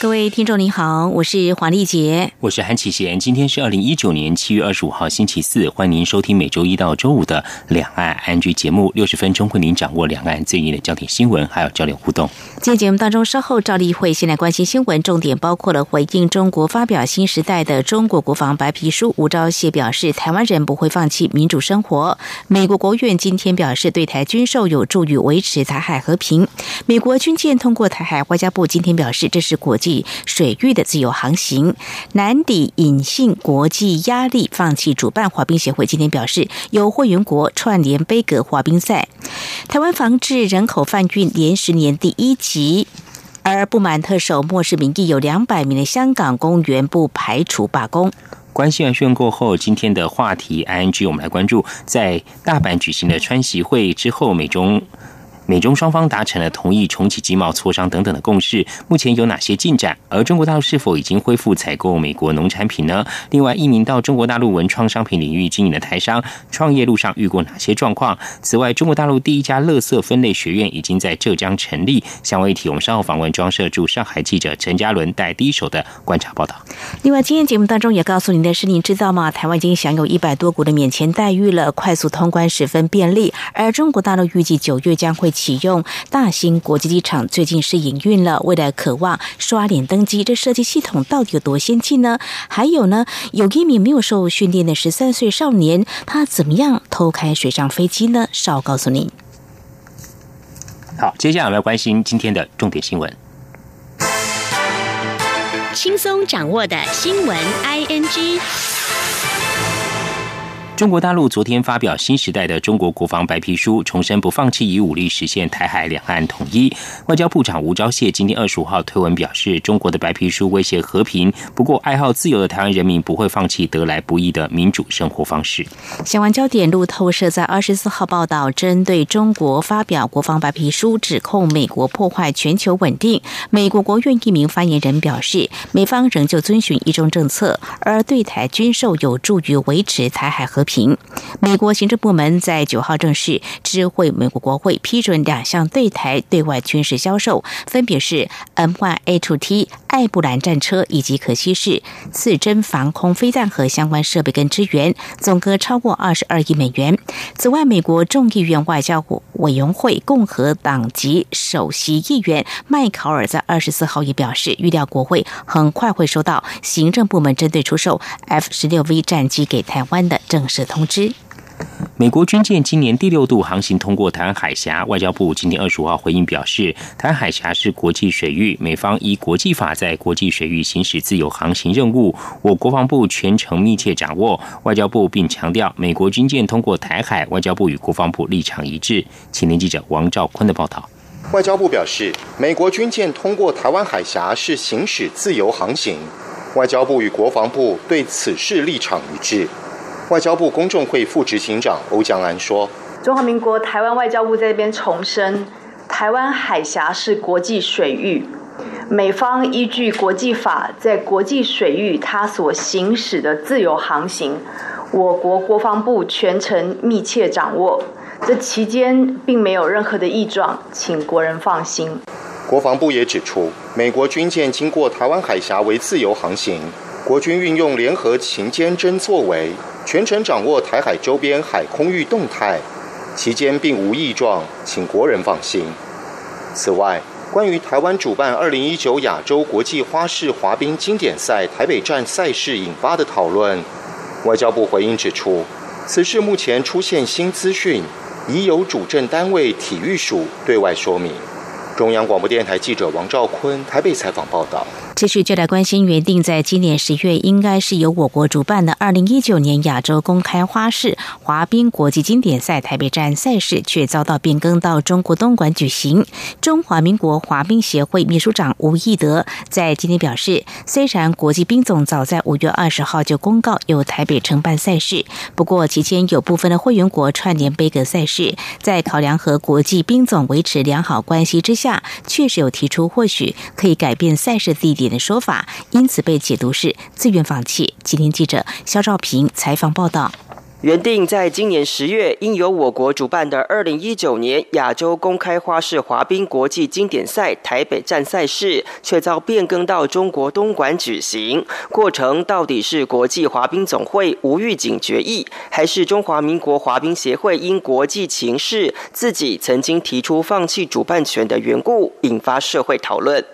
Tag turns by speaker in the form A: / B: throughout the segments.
A: 各位听众您好，我是黄丽杰，
B: 我是韩启贤。今天是二零一九年七月二十五号星期四，欢迎您收听每周一到周五的两岸安居节目，六十分钟为您掌握两岸最新的焦点新闻，还有交流互动。
A: 今天节目当中，稍后赵立会先来关心新闻，重点包括了回应中国发表新时代的中国国防白皮书，吴钊燮表示台湾人不会放弃民主生活。美国国务院今天表示对台军售有助于维持台海和平。美国军舰通过台海，外交部今天表示这是国际。水域的自由航行，难抵隐性国际压力，放弃主办滑冰协会今天表示，由会员国串联杯格滑冰赛。台湾防治人口贩运连十年第一集，而不满特首漠视民意，有两百名的香港公务员不排除罢工。
B: 关系完宣过后，今天的话题 I N G，我们来关注在大阪举行的川习会之后，美中。美中双方达成了同意重启经贸磋商等等的共识，目前有哪些进展？而中国大陆是否已经恢复采购美国农产品呢？另外，一名到中国大陆文创商品领域经营的台商，创业路上遇过哪些状况？此外，中国大陆第一家垃圾分类学院已经在浙江成立。相关议题，我们稍后访问装设驻上海记者陈嘉伦带第一手的观察报道。
A: 另外，今天节目当中也告诉您的是，您知道吗？台湾已经享有一百多股的免签待遇了，快速通关十分便利。而中国大陆预计九月将会。启用大型国际机场最近是营运了，为了渴望刷脸登机，这设计系统到底有多先进呢？还有呢，有一名没有受训练的十三岁少年，他怎么样偷开水上飞机呢？稍告诉您。
B: 好，接下来我们要关心今天的重点新闻，
C: 轻松掌握的新闻 I N G。
B: 中国大陆昨天发表新时代的中国国防白皮书，重申不放弃以武力实现台海两岸统一。外交部长吴钊燮今天二十五号推文表示，中国的白皮书威胁和平，不过爱好自由的台湾人民不会放弃得来不易的民主生活方式。
A: 相关焦点，路透社在二十四号报道，针对中国发表国防白皮书，指控美国破坏全球稳定。美国国务院一名发言人表示，美方仍旧遵循一中政策，而对台军售有助于维持台海和平。平，美国行政部门在九号正式知会美国国会，批准两项对台对外军事销售，分别是 M1A2T 艾布兰战车以及可惜是次针防空飞弹和相关设备跟支援，总额超过二十二亿美元。此外，美国众议院外交委员会共和党籍首席议员麦考尔在二十四号也表示，预料国会很快会收到行政部门针对出售 F 十六 V 战机给台湾的正式。的通知。
B: 美国军舰今年第六度航行通过台湾海峡，外交部今天二十五号回应表示，台湾海峡是国际水域，美方依国际法在国际水域行使自由航行任务，我国防部全程密切掌握。外交部并强调，美国军舰通过台海，外交部与国防部立场一致。请听记者王兆坤的报道。
D: 外交部表示，美国军舰通过台湾海峡是行使自由航行，外交部与国防部对此事立场一致。外交部公众会副执行长欧江安说：“
E: 中华民国台湾外交部在这边重申，台湾海峡是国际水域，美方依据国际法在国际水域它所行使的自由航行，我国国防部全程密切掌握，这期间并没有任何的异状，请国人放心。”
D: 国防部也指出，美国军舰经过台湾海峡为自由航行，国军运用联合勤监侦作为。全程掌握台海周边海空域动态，期间并无异状，请国人放心。此外，关于台湾主办2019亚洲国际花式滑冰经典赛台北站赛事引发的讨论，外交部回应指出，此事目前出现新资讯，已有主政单位体育署对外说明。中央广播电台记者王兆坤台北采访报道。
A: 继续就来关心，原定在今年十月应该是由我国主办的二零一九年亚洲公开花式滑冰国际经典赛台北站赛事，却遭到变更到中国东莞举行。中华民国滑冰协会秘书长吴义德在今天表示，虽然国际冰总早在五月二十号就公告由台北承办赛事，不过期间有部分的会员国串联杯格赛事，在考量和国际冰总维持良好关系之下，确实有提出或许可以改变赛事地点。的说法，因此被解读是自愿放弃。今天记者肖兆平采访报道。
F: 原定在今年十月应由我国主办的二零一九年亚洲公开花式滑冰国际经典赛台北站赛事，却遭变更到中国东莞举行。过程到底是国际滑冰总会无预警决议，还是中华民国滑冰协会因国际情势自己曾经提出放弃主办权的缘故，引发社会讨论？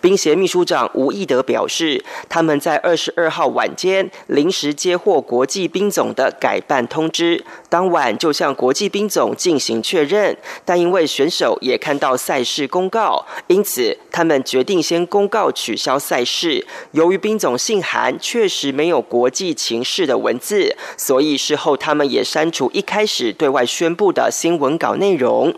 F: 冰协秘书长吴义德表示，他们在二十二号晚间临时接获国际冰总的改办通知，当晚就向国际冰总进行确认。但因为选手也看到赛事公告，因此他们决定先公告取消赛事。由于冰总信函确实没有国际情势的文字，所以事后他们也删除一开始对外宣布的新闻稿内容。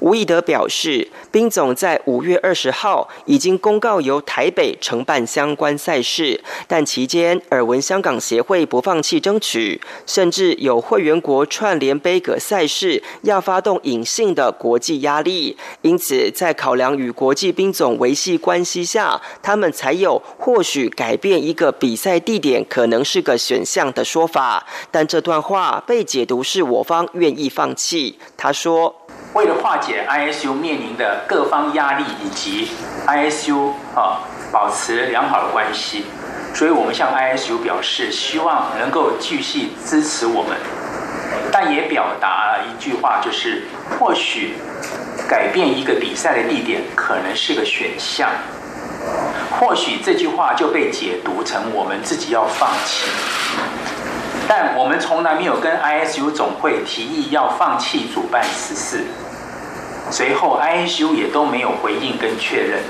F: 吴义德表示，冰总在五月二十号已经。公告由台北承办相关赛事，但期间耳闻香港协会不放弃争取，甚至有会员国串联杯葛赛事要发动隐性的国际压力，因此在考量与国际兵总维系关系下，他们才有或许改变一个比赛地点可能是个选项的说法。但这段话被解读是我方愿意放弃。他说。
G: 为了化解 ISU 面临的各方压力以及 ISU 啊保持良好的关系，所以我们向 ISU 表示希望能够继续支持我们，但也表达了一句话，就是或许改变一个比赛的地点可能是个选项，或许这句话就被解读成我们自己要放弃。但我们从来没有跟 ISU 总会提议要放弃主办十四，随后 ISU 也都没有回应跟确认。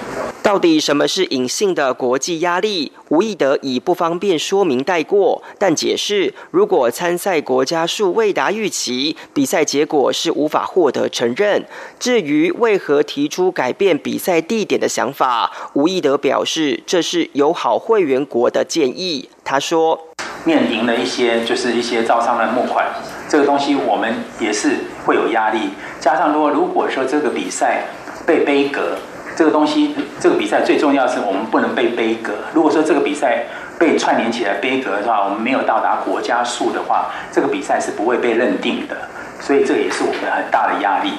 F: 到底什么是隐性的国际压力？吴义德以不方便说明带过，但解释如果参赛国家数未达预期，比赛结果是无法获得承认。至于为何提出改变比赛地点的想法，吴义德表示这是友好会员国的建议。他说。
G: 面临了一些就是一些招商的募款，这个东西我们也是会有压力。加上如果如果说这个比赛被杯格，这个东西这个比赛最重要是我们不能被杯格。如果说这个比赛被串联起来杯格的话，我们没有到达国家数的话，这个比赛是不会被认定的。所以这也是我们很大的压力。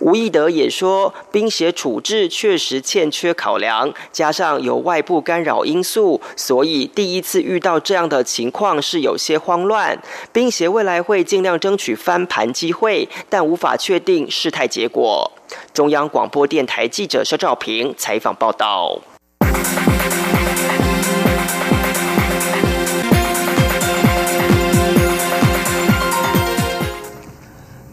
F: 吴义德也说，冰协处置确实欠缺考量，加上有外部干扰因素，所以第一次遇到这样的情况是有些慌乱。冰协未来会尽量争取翻盘机会，但无法确定事态结果。中央广播电台记者肖兆平采访报道。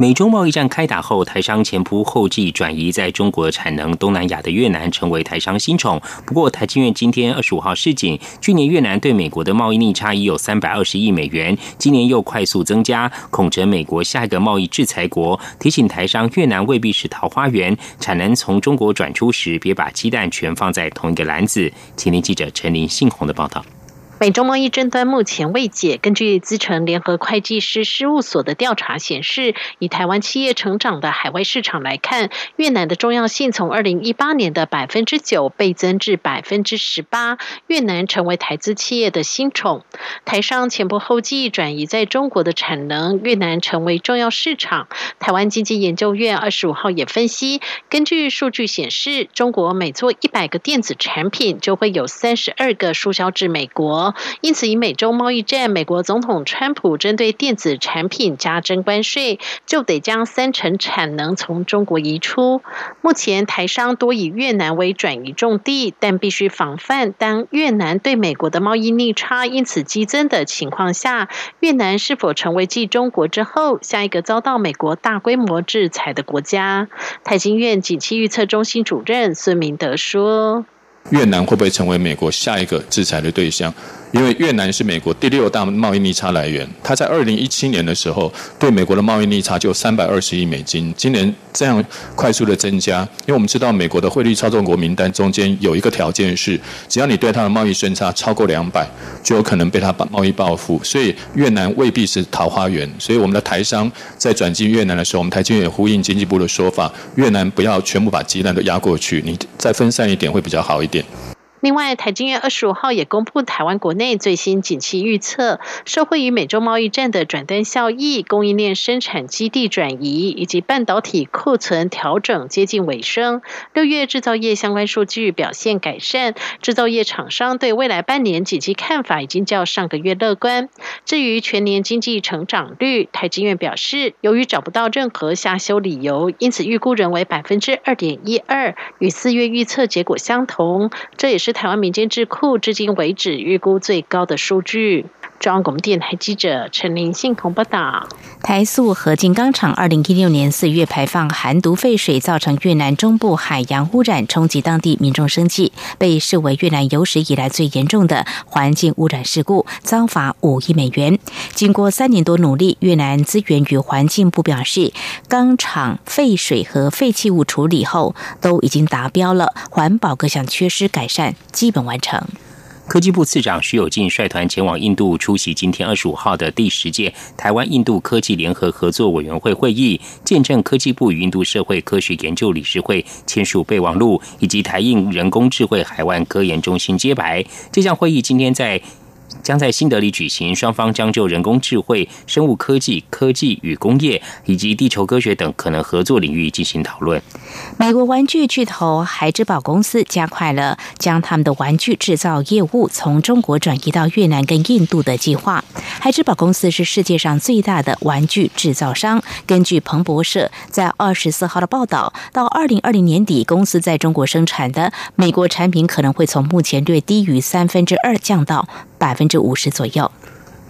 B: 美中贸易战开打后，台商前仆后继转移在中国产能东南亚的越南，成为台商新宠。不过，台经院今天二十五号示警，去年越南对美国的贸易逆差已有三百二十亿美元，今年又快速增加，恐成美国下一个贸易制裁国。提醒台商，越南未必是桃花源，产能从中国转出时，别把鸡蛋全放在同一个篮子。请听记者陈林信宏的报道。
H: 美中贸易争端目前未解。根据资诚联合会计师事务所的调查显示，以台湾企业成长的海外市场来看，越南的重要性从二零一八年的百分之九倍增至百分之十八，越南成为台资企业的新宠。台商前仆后继转移在中国的产能，越南成为重要市场。台湾经济研究院二十五号也分析，根据数据显示，中国每做一百个电子产品，就会有三十二个输销至美国。因此，以美洲贸易战，美国总统川普针对电子产品加征关税，就得将三成产能从中国移出。目前台商多以越南为转移重地，但必须防范，当越南对美国的贸易逆差因此激增的情况下，越南是否成为继中国之后下一个遭到美国大规模制裁的国家？台经院景气预测中心主任孙明德说。
I: 越南会不会成为美国下一个制裁的对象？因为越南是美国第六大贸易逆差来源，它在二零一七年的时候对美国的贸易逆差就三百二十亿美金，今年这样快速的增加，因为我们知道美国的汇率操纵国名单中间有一个条件是，只要你对它的贸易顺差超过两百，就有可能被它把贸易报复，所以越南未必是桃花源，所以我们的台商在转进越南的时候，我们台经也呼应经济部的说法，越南不要全部把鸡蛋都压过去，你再分散一点会比较好一点。
H: 另外，台经院二十五号也公布台湾国内最新景气预测，受惠于美洲贸易战的转单效益、供应链生产基地转移以及半导体库存调整接近尾声，六月制造业相关数据表现改善，制造业厂商对未来半年景气看法已经较上个月乐观。至于全年经济成长率，台经院表示，由于找不到任何下修理由，因此预估仍为百分之二点一二，与四月预测结果相同。这也是。台湾民间智库至今为止预估最高的数据。中央广播电台记者陈林信鸿报道：
A: 台塑合金钢厂二零一六年四月排放含毒废水，造成越南中部海洋污染，冲击当地民众生计，被视为越南有史以来最严重的环境污染事故，遭罚五亿美元。经过三年多努力，越南资源与环境部表示，钢厂废水和废弃物处理后都已经达标了，环保各项缺失改善基本完成。
B: 科技部次长徐有进率团前往印度出席今天二十五号的第十届台湾印度科技联合合作委员会会议，见证科技部与印度社会科学研究理事会签署备忘录，以及台印人工智慧海湾科研中心揭牌。这项会议今天在。将在新德里举行，双方将就人工智慧、生物科技、科技与工业以及地球科学等可能合作领域进行讨论。
A: 美国玩具巨头孩之宝公司加快了将他们的玩具制造业务从中国转移到越南跟印度的计划。孩之宝公司是世界上最大的玩具制造商。根据彭博社在二十四号的报道，到二零二零年底，公司在中国生产的美国产品可能会从目前略低于三分之二降到。百分之五十左右。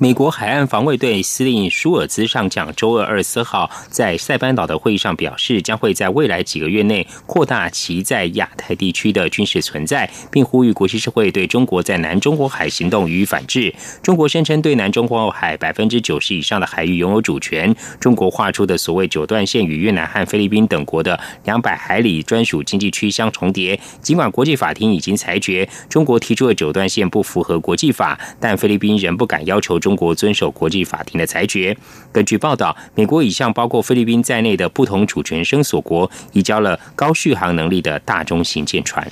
B: 美国海岸防卫队司令舒尔兹上将周二二十四号在塞班岛的会议上表示，将会在未来几个月内扩大其在亚太地区的军事存在，并呼吁国际社会对中国在南中国海行动予以反制。中国声称对南中国海百分之九十以上的海域拥有主权。中国画出的所谓九段线与越南和菲律宾等国的两百海里专属经济区相重叠。尽管国际法庭已经裁决中国提出的九段线不符合国际法，但菲律宾仍不敢要求中。中国遵守国际法庭的裁决。根据报道，美国已向包括菲律宾在内的不同主权声索国移交了高续航能力的大中型舰船。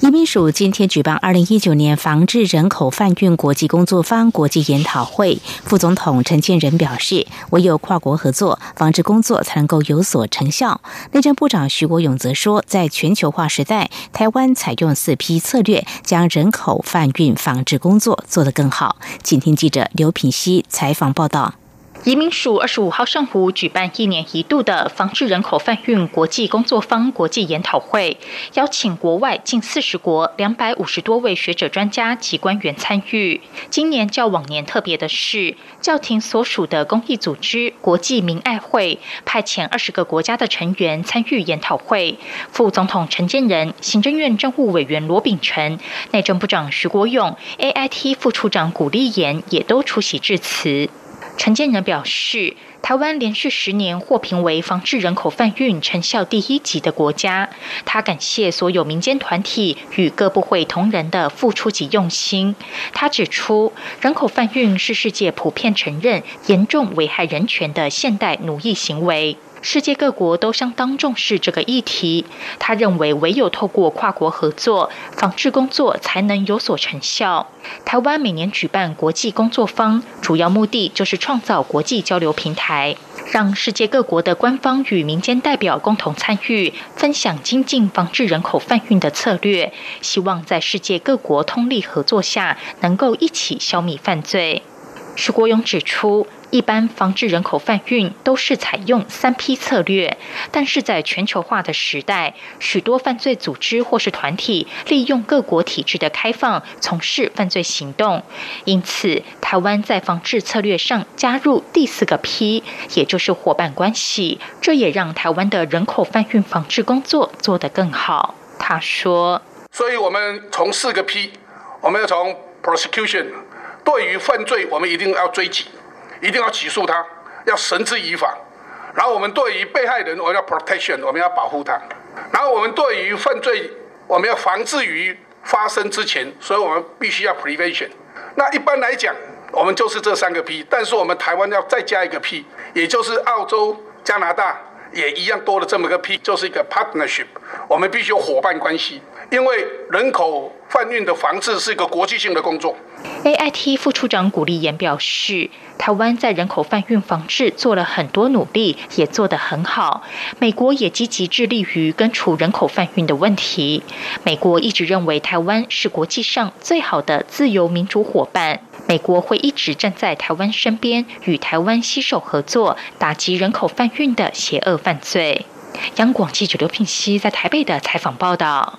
A: 移民署今天举办二零一九年防治人口贩运国际工作坊国际研讨会，副总统陈建仁表示，唯有跨国合作，防治工作才能够有所成效。内政部长徐国勇则说，在全球化时代，台湾采用四批策略，将人口贩运防治工作做得更好。请听记者刘品希采访报道。
J: 移民署二十五号上午举办一年一度的防治人口贩运国际工作坊国际研讨会，邀请国外近四十国两百五十多位学者、专家及官员参与。今年较往年特别的是，教廷所属的公益组织国际民爱会派遣二十个国家的成员参与研讨会。副总统陈建仁、行政院政务委员罗秉成、内政部长徐国勇、AIT 副处长古立言也都出席致辞。陈建仁表示，台湾连续十年获评为防治人口贩运成效第一级的国家。他感谢所有民间团体与各部会同仁的付出及用心。他指出，人口贩运是世界普遍承认严重危害人权的现代奴役行为。世界各国都相当重视这个议题。他认为，唯有透过跨国合作，防治工作才能有所成效。台湾每年举办国际工作坊，主要目的就是创造国际交流平台，让世界各国的官方与民间代表共同参与，分享精进防治人口贩运的策略。希望在世界各国通力合作下，能够一起消灭犯罪。徐国勇指出。一般防治人口贩运都是采用三批策略，但是在全球化的时代，许多犯罪组织或是团体利用各国体制的开放从事犯罪行动，因此台湾在防治策略上加入第四个批，也就是伙伴关系，这也让台湾的人口贩运防治工作做得更好。他说。
K: 所以我们从四个 P，我们要从 prosecution，对于犯罪我们一定要追击，一定要起诉他，要绳之以法。然后我们对于被害人，我们要 protection，我们要保护他。然后我们对于犯罪，我们要防治于发生之前，所以我们必须要 prevention。那一般来讲，我们就是这三个 P，但是我们台湾要再加一个 P，也就是澳洲、加拿大也一样多了这么个 P，就是一个 partnership。我们必须有伙伴关系，因为人口贩运的防治是一个国际性的工作。
J: AIT 副处长古立言表示。台湾在人口贩运防治做了很多努力，也做得很好。美国也积极致力于根除人口贩运的问题。美国一直认为台湾是国际上最好的自由民主伙伴，美国会一直站在台湾身边，与台湾携手合作，打击人口贩运的邪恶犯罪。央广记者刘聘熙在台北的采访报道。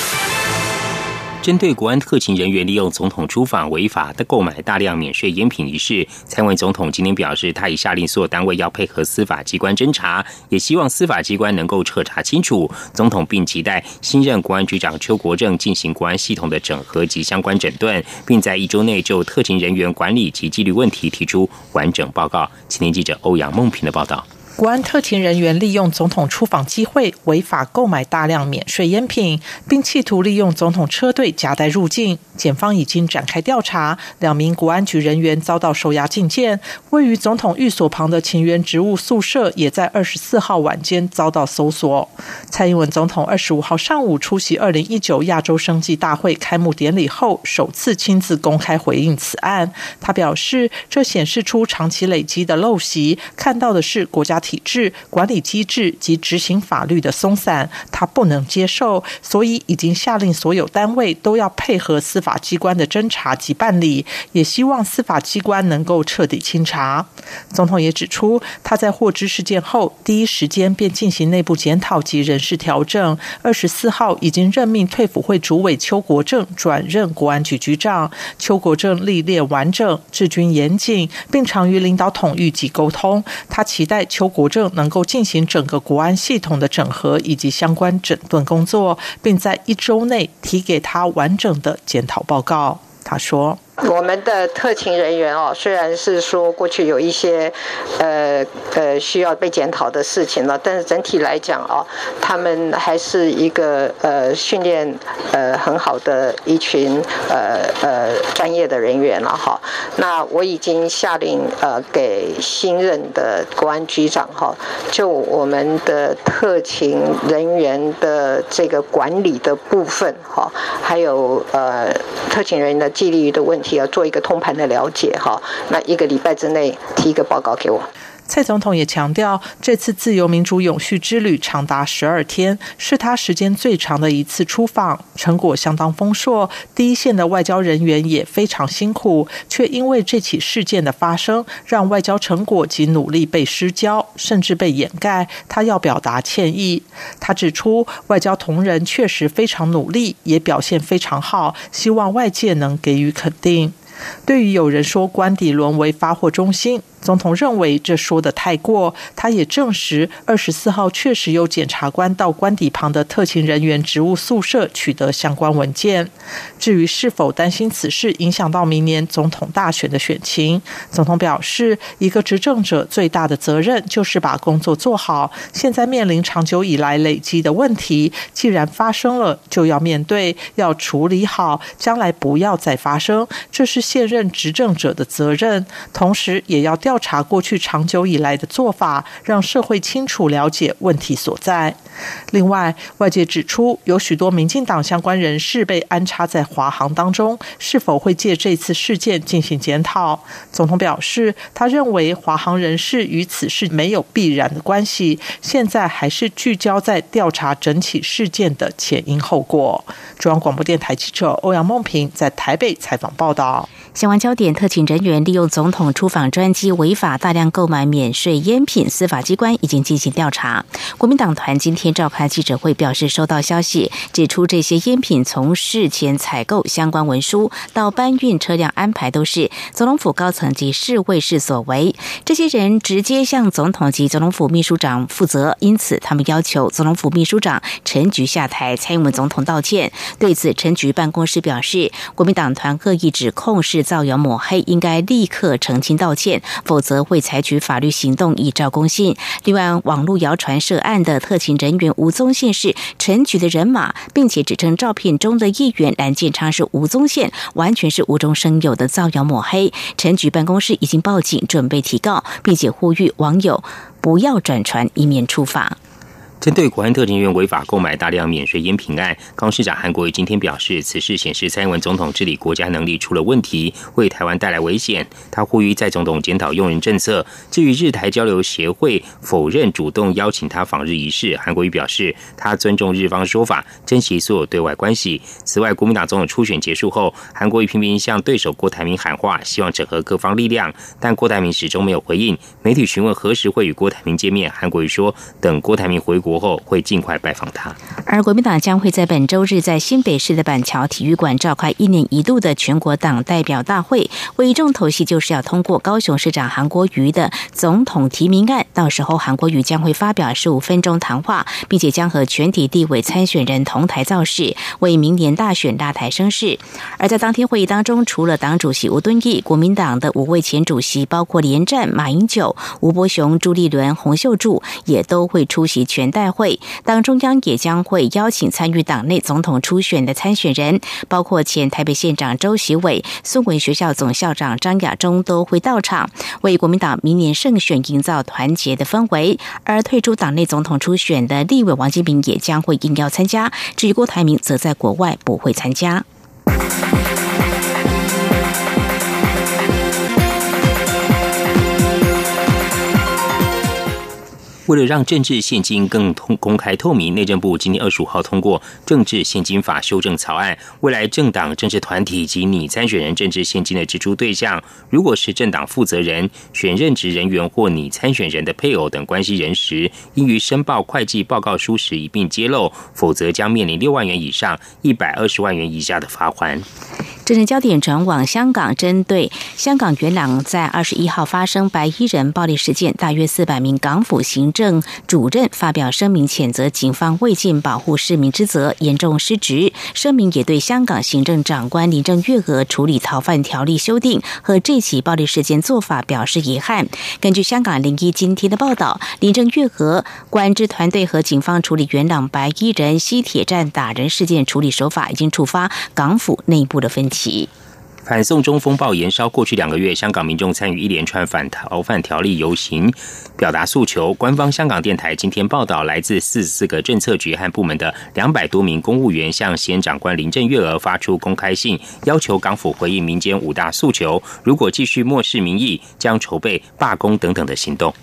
B: 针对国安特勤人员利用总统出访违法的购买大量免税烟品一事，蔡文总统今天表示，他已下令所有单位要配合司法机关侦查，也希望司法机关能够彻查清楚。总统并期待新任国安局长邱国正进行国安系统的整合及相关整顿，并在一周内就特勤人员管理及纪律问题提出完整报告。青年记者欧阳梦平的报道。
L: 国安特勤人员利用总统出访机会违法购买大量免税烟品，并企图利用总统车队夹带入境。检方已经展开调查，两名国安局人员遭到收押禁见。位于总统寓所旁的勤员职务宿舍也在二十四号晚间遭到搜索。蔡英文总统二十五号上午出席二零一九亚洲生计大会开幕典礼后，首次亲自公开回应此案。他表示，这显示出长期累积的陋习，看到的是国家。体制管理机制及执行法律的松散，他不能接受，所以已经下令所有单位都要配合司法机关的侦查及办理，也希望司法机关能够彻底清查。总统也指出，他在获知事件后，第一时间便进行内部检讨及人事调整。二十四号已经任命退辅会主委邱国正转任国安局局长。邱国正历练完整，治军严谨，并常与领导统御及沟通。他期待邱国。政能够进行整个国安系统的整合以及相关整顿工作，并在一周内提给他完整的检讨报告。他说。
M: 我们的特勤人员哦，虽然是说过去有一些呃呃需要被检讨的事情了，但是整体来讲哦，他们还是一个呃训练呃很好的一群呃呃专业的人员了哈。那我已经下令呃给新任的国安局长哈，就我们的特勤人员的这个管理的部分哈，还有呃特勤人员的纪律的问题。要做一个通盘的了解哈，那一个礼拜之内提一个报告给我。
L: 蔡总统也强调，这次自由民主永续之旅长达十二天，是他时间最长的一次出访，成果相当丰硕。第一线的外交人员也非常辛苦，却因为这起事件的发生，让外交成果及努力被失焦，甚至被掩盖。他要表达歉意。他指出，外交同仁确实非常努力，也表现非常好，希望外界能给予肯定。对于有人说官邸沦为发货中心。总统认为这说的太过，他也证实二十四号确实有检察官到官邸旁的特勤人员职务宿舍取得相关文件。至于是否担心此事影响到明年总统大选的选情，总统表示，一个执政者最大的责任就是把工作做好。现在面临长久以来累积的问题，既然发生了，就要面对，要处理好，将来不要再发生，这是现任执政者的责任。同时，也要调。调查过去长久以来的做法，让社会清楚了解问题所在。另外，外界指出，有许多民进党相关人士被安插在华航当中，是否会借这次事件进行检讨？总统表示，他认为华航人士与此事没有必然的关系，现在还是聚焦在调查整起事件的前因后果。中央广播电台记者欧阳梦平在台北采访报道。
A: 相关焦点，特请人员利用总统出访专机违法大量购买免税烟品，司法机关已经进行调查。国民党团今天召开记者会，表示收到消息，指出这些烟品从事前采购相关文书到搬运车辆安排，都是总统府高层及侍卫室所为。这些人直接向总统及总统府秘书长负责，因此他们要求总统府秘书长陈菊下台，蔡英文总统道歉。对此，陈菊办公室表示，国民党团恶意指控是。造谣抹黑，应该立刻澄清道歉，否则会采取法律行动以昭公信。另外，网络谣传涉案的特勤人员吴宗宪是陈局的人马，并且指称照片中的议员蓝建昌是吴宗宪，完全是无中生有的造谣抹黑。陈局办公室已经报警，准备提告，并且呼吁网友不要转传，以免处罚。
B: 针对国安特勤员违法购买大量免税烟品案，高市长韩国瑜今天表示，此事显示蔡英文总统治理国家能力出了问题，为台湾带来危险。他呼吁在总统检讨用人政策。至于日台交流协会否认主动邀请他访日一事，韩国瑜表示，他尊重日方说法，珍惜所有对外关系。此外，国民党总统初选结束后，韩国瑜频频向对手郭台铭喊话，希望整合各方力量，但郭台铭始终没有回应。媒体询问何时会与郭台铭见面，韩国瑜说，等郭台铭回国。国后会尽快拜访他，
A: 而国民党将会在本周日在新北市的板桥体育馆召开一年一度的全国党代表大会，会议重头戏就是要通过高雄市长韩国瑜的总统提名案。到时候韩国瑜将会发表十五分钟谈话，并且将和全体地委参选人同台造势，为明年大选拉台声势。而在当天会议当中，除了党主席吴敦义，国民党的五位前主席，包括连战、马英九、吴伯雄、朱立伦、洪秀柱，也都会出席全代。大会，党中央也将会邀请参与党内总统初选的参选人，包括前台北县长周习伟、孙文学校总校长张亚中都会到场，为国民党明年胜选营造团结的氛围。而退出党内总统初选的立委王金平也将会应邀参加，至于郭台铭则在国外不会参加。
B: 为了让政治现金更通公开透明，内政部今天二十五号通过《政治现金法》修正草案。未来政党、政治团体及拟参选人政治现金的支出对象，如果是政党负责人、选任职人员或拟参选人的配偶等关系人时，应于申报会计报告书时一并揭露，否则将面临六万元以上一百二十万元以下的罚款。
A: 政治焦点转往香港，针对香港元朗在二十一号发生白衣人暴力事件，大约四百名港府行政主任发表声明，谴责警方未尽保护市民之责，严重失职。声明也对香港行政长官林郑月娥处理逃犯条例修订和这起暴力事件做法表示遗憾。根据香港零一今天的报道，林郑月娥管制团队和警方处理元朗白衣人西铁站打人事件处理手法，已经触发港府内部的分歧。
B: 反送中风暴延烧，过去两个月，香港民众参与一连串反逃犯条例游行，表达诉求。官方香港电台今天报道，来自四十四个政策局和部门的两百多名公务员向先长官林郑月娥发出公开信，要求港府回应民间五大诉求。如果继续漠视民意，将筹备罢工等等的行动。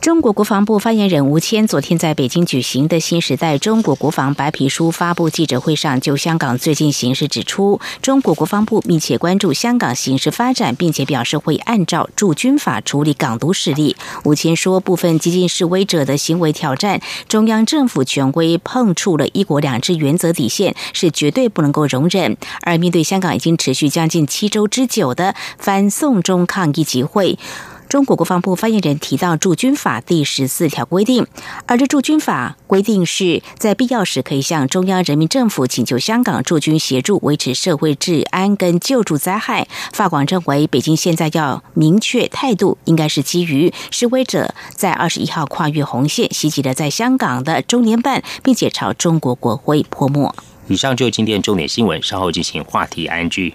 A: 中国国防部发言人吴谦昨天在北京举行的新时代中国国防白皮书发布记者会上，就香港最近形势指出，中国国防部密切关注香港形势发展，并且表示会按照驻军法处理港独势力。吴谦说，部分激进示威者的行为挑战中央政府权威，碰触了一国两制原则底线，是绝对不能够容忍。而面对香港已经持续将近七周之久的反送中抗议集会。中国国防部发言人提到驻军法第十四条规定，而这驻军法规定是在必要时可以向中央人民政府请求香港驻军协助维持社会治安跟救助灾害。法广认为，北京现在要明确态度，应该是基于示威者在二十一号跨越红线袭击了在香港的中联办，并且朝中国国徽泼墨。
B: 以上就今天重点新闻，稍后进行话题 NG。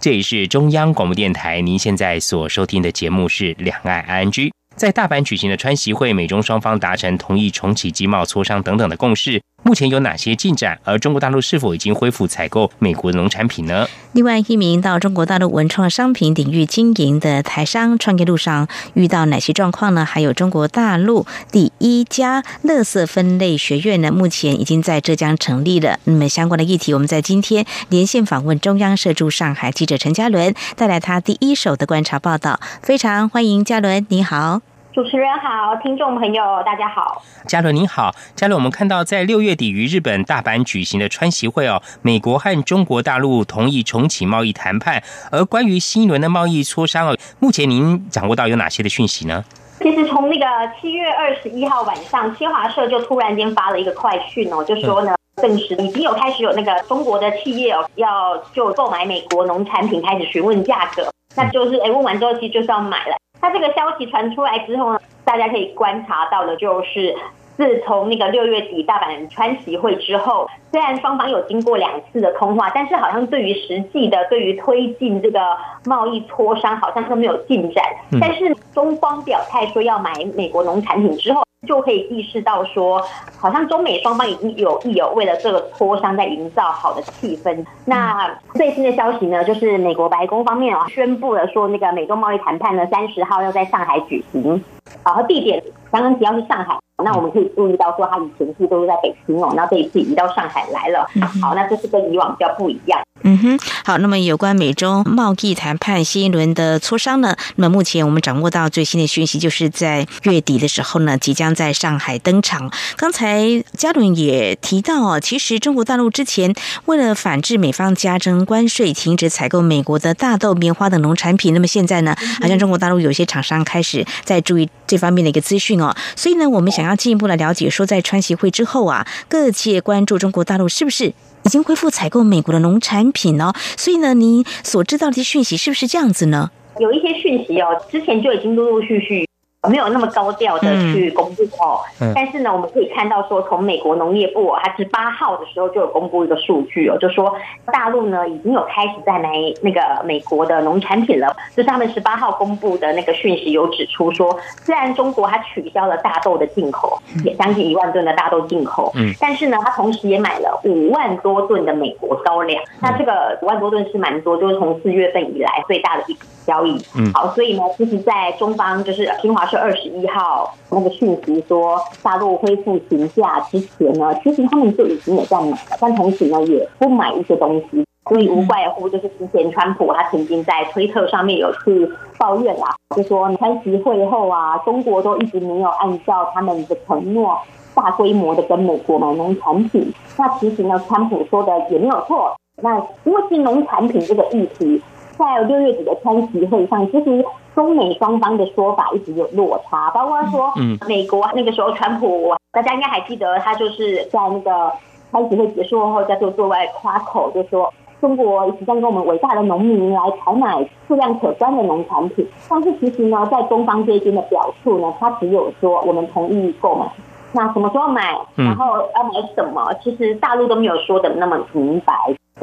B: 这里是中央广播电台，您现在所收听的节目是《两岸 ING》。在大阪举行的川习会，美中双方达成同意重启经贸磋商等等的共识。目前有哪些进展？而中国大陆是否已经恢复采购美国农产品呢？
A: 另外一名到中国大陆文创商品领域经营的台商，创业路上遇到哪些状况呢？还有中国大陆第一家乐色分类学院呢？目前已经在浙江成立了。那么相关的议题，我们在今天连线访问中央社驻上海记者陈嘉伦，带来他第一手的观察报道。非常欢迎嘉伦，你好。
N: 主持人好，听众朋友大家好，
B: 嘉伦您好，嘉伦，我们看到在六月底于日本大阪举行的川习会哦，美国和中国大陆同意重启贸易谈判，而关于新一轮的贸易磋商哦，目前您掌握到有哪些的讯息呢？
N: 其实从那个七月二十一号晚上，新华社就突然间发了一个快讯哦，就说呢，证实已经有开始有那个中国的企业哦，要就购买美国农产品开始询问价格，那就是哎问完之后其实就是要买了。他这个消息传出来之后呢，大家可以观察到的，就是自从那个六月底大阪川崎会之后，虽然双方有经过两次的通话，但是好像对于实际的对于推进这个贸易磋商，好像都没有进展。但是中方表态说要买美国农产品之后。就可以意识到说，好像中美双方已经有意有为了这个磋商在营造好的气氛。那最新的消息呢，就是美国白宫方面啊宣布了说，那个美中贸易谈判呢，三十号要在上海举行，然后地点刚刚提到是上海。那我们可以注意到说，他以前是都是在北京哦，那这一次移到上海来了。好，那这是跟以往比较不一样。
A: 嗯哼，好，那么有关美中贸易谈判新一轮的磋商呢？那么目前我们掌握到最新的讯息，就是在月底的时候呢，即将在上海登场。刚才嘉伦也提到哦，其实中国大陆之前为了反制美方加征关税、停止采购美国的大豆、棉花等农产品，那么现在呢，好像中国大陆有些厂商开始在注意这方面的一个资讯哦。所以呢，我们想要进一步来了解，说在川协会之后啊，各界关注中国大陆是不是？已经恢复采购美国的农产品呢，所以呢，您所知道的讯息是不是这样子呢？
N: 有一些讯息哦，之前就已经陆陆续续。没有那么高调的去公布哦，但是呢，我们可以看到说，从美国农业部，它十八号的时候就有公布一个数据哦，就说大陆呢已经有开始在买那个美国的农产品了。就是他们十八号公布的那个讯息有指出说，虽然中国它取消了大豆的进口，也将近一万吨的大豆进口，嗯，但是呢，它同时也买了五万多吨的美国高粱。那这个五万多吨是蛮多，就是从四月份以来最大的一笔交易。嗯，好，所以呢，其实，在中方就是新华。社二十一号那个讯息说，大陆恢复行价之前呢，其实他们就已经有在买了，但同时呢，也不买一些东西，所以无怪乎就是之前川普他曾经在推特上面有去抱怨啦，就说川习会后啊，中国都一直没有按照他们的承诺，大规模的跟美国买农产品。那其实呢，川普说的也没有错，那因为是农产品这个议题。在六月底的川崎会上，其实中美双方的说法一直有落差，包括说，美国那个时候川普，大家应该还记得，他就是在那个川习会结束后，在做对外夸口，就说中国一直在跟我们伟大的农民来采买数量可观的农产品，但是其实呢，在中方这边的表述呢，他只有说我们同意购买，那什么时候买，然后要买什么，其实大陆都没有说的那么明白。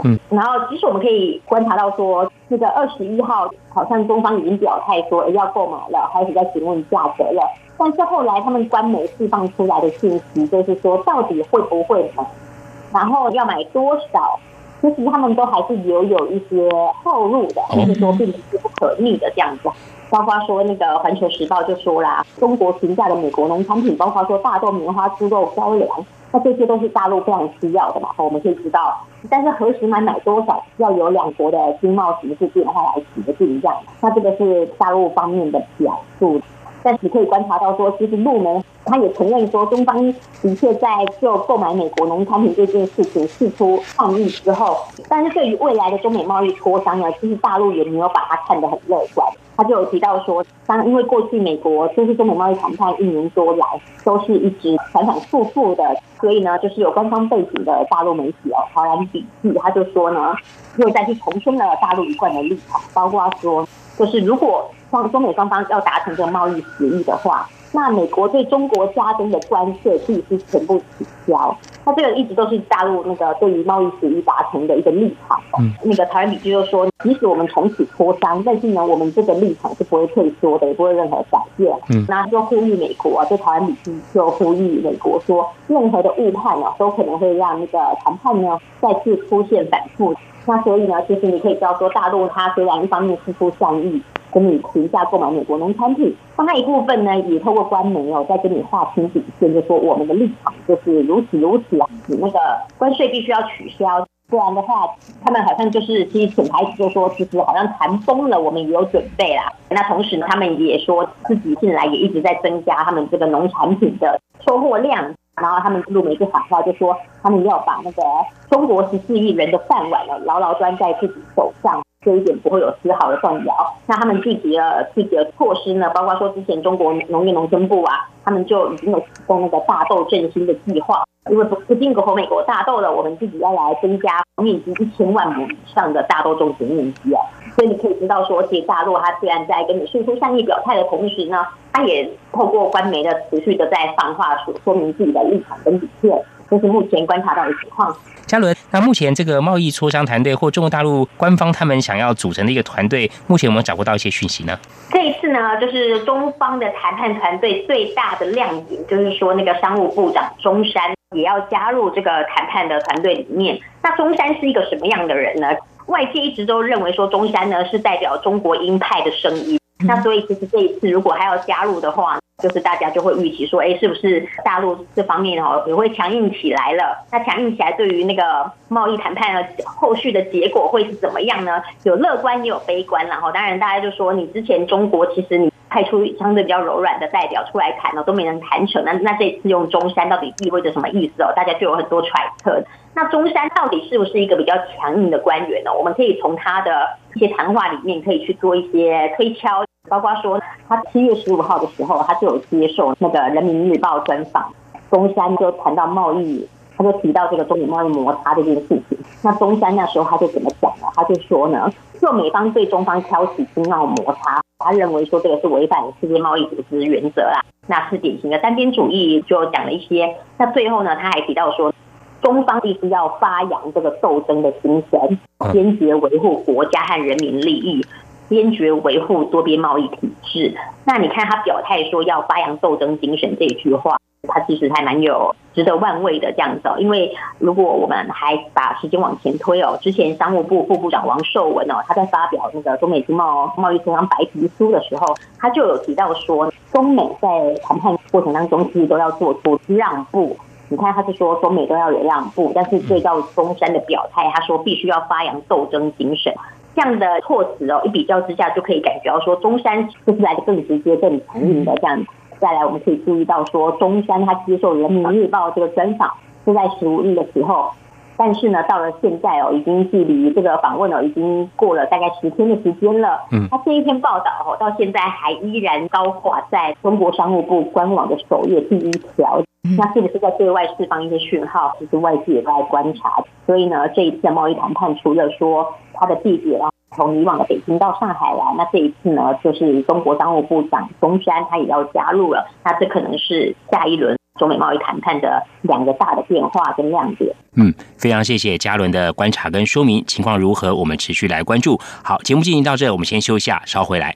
N: 嗯，然后其实我们可以观察到说，这个二十一号好像中方已经表态说要购买了，开始在询问价格了。但是后来他们官媒释放出来的信息就是说，到底会不会买，然后要买多少，其实他们都还是留有一些后路的，就是说并不是不可逆的这样子。包括说那个环球时报就说啦，中国评价的美国农产品，包括说大豆、棉花、猪肉、高粱。那这些都是大陆非常需要的嘛，我们可以知道，但是何时买买多少，要由两国的经贸形势变化来决定这样。那这个是大陆方面的表述，但是可以观察到说，其实陆媒他也承认说，中方的确在就购买美国农产品这件事情试出抗议之后，但是对于未来的中美贸易磋商呢，其实大陆也没有把它看得很乐观。他就有提到说，当因为过去美国就是中美贸易谈判一年多来都是一直反反复复的，所以呢，就是有官方背景的大陆媒体哦，《华然笔记》他就说呢，又再去重申了大陆一贯的立场，包括说，就是如果双中美双方要达成这个贸易协议的话。那美国对中国加征的关税必须全部取消，那这个一直都是大陆那个对于贸易协议达成的一个立场。嗯，那个台湾笔记就说，即使我们重启磋商，但是呢，我们这个立场是不会退缩的，也不会任何改变。嗯，那就呼吁美国啊，就台湾笔记就呼吁美国说，任何的误判呢，都可能会让那个谈判呢再次出现反复。那所以呢，其实你可以知道说，大陆它虽然一方面付出善意。跟你评价购买美国农产品，那一部分呢，也透过官媒哦，在跟你划清底线，就说我们的立场就是如此如此啊，你那个关税必须要取消，不然的话，他们好像就是其实潜台词就说，其实好像谈崩了，我们也有准备啦。那同时呢，他们也说自己近来也一直在增加他们这个农产品的收获量，然后他们陆媒就喊话，就说他们要把那个中国十四亿人的饭碗呢，牢牢端在自己手上。这一点不会有丝毫的动摇。那他们具体的具体的措施呢？包括说之前中国农业农村部啊，他们就已经有提供那个大豆振兴的计划，因为不不进口美国大豆了，我们自己要来增加面积一千万亩以上的大豆种植面积啊。所以你可以知道说，其实大陆它虽然在跟你输出善意表态的同时呢，它也透过官媒的持续的在放话说说明自己的立场跟底线，这是目前观察到的情况。
B: 嘉伦，那目前这个贸易磋商团队或中国大陆官方他们想要组成的一个团队，目前有没有掌握到一些讯息呢？
N: 这一次呢，就是中方的谈判团队最大的亮点，就是说那个商务部长中山也要加入这个谈判的团队里面。那中山是一个什么样的人呢？外界一直都认为说中山呢是代表中国鹰派的声音。那所以其实这一次如果还要加入的话，就是大家就会预期说，哎，是不是大陆这方面哦也会强硬起来了？那强硬起来，对于那个贸易谈判的后续的结果会是怎么样呢？有乐观也有悲观，然后当然大家就说，你之前中国其实你派出相对比较柔软的代表出来谈哦，都没能谈成。那那这次用中山到底意味着什么意思哦？大家就有很多揣测。那中山到底是不是一个比较强硬的官员呢？我们可以从他的一些谈话里面可以去做一些推敲。包括说，他七月十五号的时候，他就有接受那个《人民日报》专访，中山就谈到贸易，他就提到这个中美贸易摩擦这件事情。那中山那时候他就怎么讲呢？他就说呢，若美方对中方挑起经贸摩擦，他认为说这个是违反世界贸易组织原则啦，那是典型的单边主义，就讲了一些。那最后呢，他还提到说，中方必须要发扬这个斗争的精神，坚决维护国家和人民利益。坚决维护多边贸易体制。那你看他表态说要发扬斗争精神这一句话，他其实还蛮有值得万味的这样子哦。因为如果我们还把时间往前推哦，之前商务部副部长王受文哦，他在发表那个中美经贸贸易协商白皮书的时候，他就有提到说，中美在谈判过程当中其实都要做出让步。你看他是说中美都要有让步，但是对照中山的表态，他说必须要发扬斗争精神。这样的措辞哦，一比较之下就可以感觉到说，中山就是来的更直接、更强硬的这样。再来，我们可以注意到说，中山他接受人民日报这个专访是在十五日的时候，但是呢，到了现在哦，已经距离这个访问哦，已经过了大概十天的时间了。嗯，他这一篇报道哦，到现在还依然高挂在中国商务部官网的首页第一条。那是不是在对外释放一些讯号？其实外界也在观察。所以呢，这一次的贸易谈判，除了说它的地点啊，从以往的北京到上海来，那这一次呢，就是中国商务部长中山他也要加入了。那这可能是下一轮中美贸易谈判的两个大的变化跟亮点。
B: 嗯，非常谢谢嘉伦的观察跟说明，情况如何，我们持续来关注。好，节目进行到这，我们先休息下，稍回来。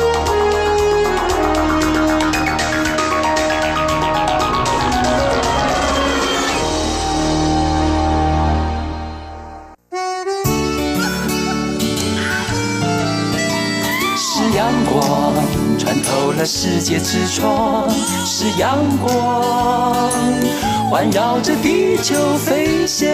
O: 世界之窗，是阳光环绕着地球飞翔。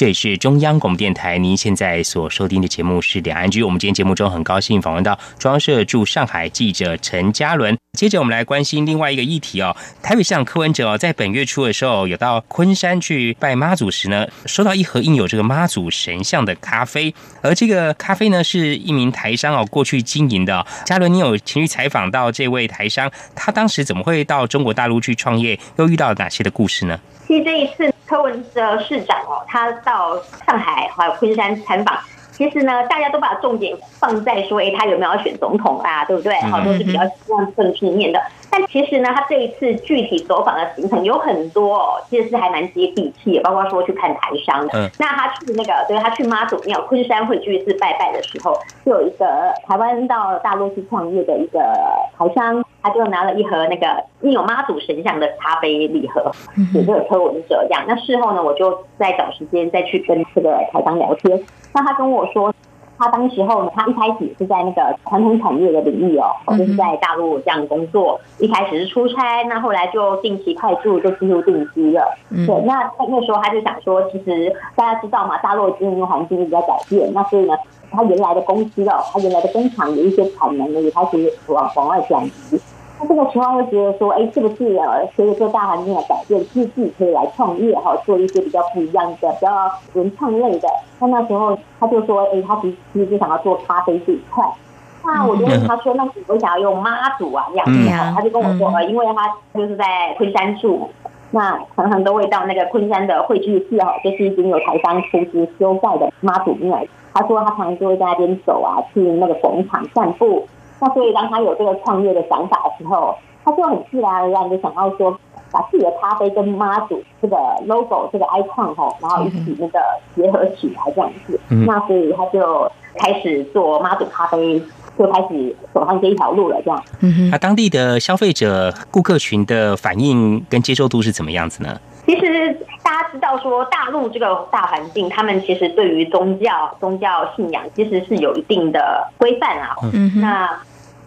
B: 这里是中央广播电台，您现在所收听的节目是两岸居。我们今天节目中很高兴访问到中央社驻上海记者陈嘉伦。接着我们来关心另外一个议题哦，台北向柯文哲，在本月初的时候有到昆山去拜妈祖时呢，收到一盒印有这个妈祖神像的咖啡，而这个咖啡呢是一名台商哦过去经营的。嘉伦，你有前去采访到这位台商，他当时怎么会到中国大陆去创业，又遇到哪些的故事呢？
N: 其实这一次。柯文哲市长哦，他到上海还有昆山参访，其实呢，大家都把重点放在说，哎，他有没有要选总统啊，对不对？好，都是比较希望政治面的。但其实呢，他这一次具体走访的行程有很多，哦，其实是还蛮接地气，包括说去看台商的。嗯，那他去那个，对他去妈祖庙昆山会聚寺拜拜的时候，就有一个台湾到大陆去创业的一个台商。他就拿了一盒那个印有妈祖神像的咖啡礼盒，写这个柯文哲这样。那事后呢，我就再找时间再去跟这个台商聊天。那他跟我说，他当时候呢，他一开始是在那个传统产业的领域哦，就是在大陆这样工作。一开始是出差，那后来就定期派驻，就进入定居了。对，那那时候他就想说，其实大家知道嘛，大陆经营环境一直在改变，那所以呢。他原来的公司哦，他原来的工厂有一些产能呢，也开始往往外转移。那这个时候会觉得说，哎，是不是呃，随着这大环境的改变，自己可以来创业哈，做一些比较不一样的、比较文创类的。那那时候他就说，哎，他其实就想要做咖啡这一块。那我就问他说，那你会想要用妈祖啊这样子？他就跟我说，呃，因为他就是在昆山住，那常常都会到那个昆山的汇聚寺哈，就是已经有台商出资修盖的妈祖庙。他说他常常就会在那边走啊，去那个广场散步。那所以当他有这个创业的想法的时候，他就很自然而然的想要说，把自己的咖啡跟妈祖这个 logo 这个 icon 哈，然后一起那个结合起来这样子。那所以他就开始做妈祖咖啡，就开始走上这一条路了。这样。
B: 嗯哼。那当地的消费者顾客群的反应跟接受度是怎么样子呢？
N: 其实大家知道说，大陆这个大环境，他们其实对于宗教、宗教信仰其实是有一定的规范啊。嗯那